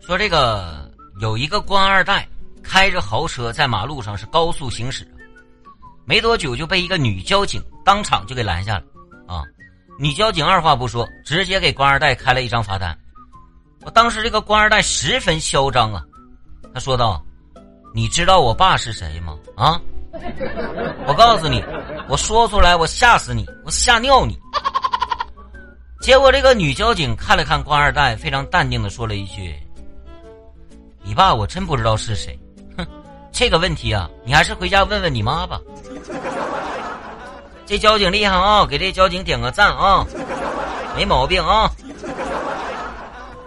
说这个有一个官二代开着豪车在马路上是高速行驶，没多久就被一个女交警当场就给拦下了。啊，女交警二话不说，直接给官二代开了一张罚单。我当时这个官二代十分嚣张啊，他说道：“你知道我爸是谁吗？啊？”我告诉你，我说出来我吓死你，我吓尿你。结果这个女交警看了看官二代，非常淡定的说了一句：“你爸我真不知道是谁。”哼，这个问题啊，你还是回家问问你妈吧。这交警厉害啊，给这交警点个赞啊，没毛病啊。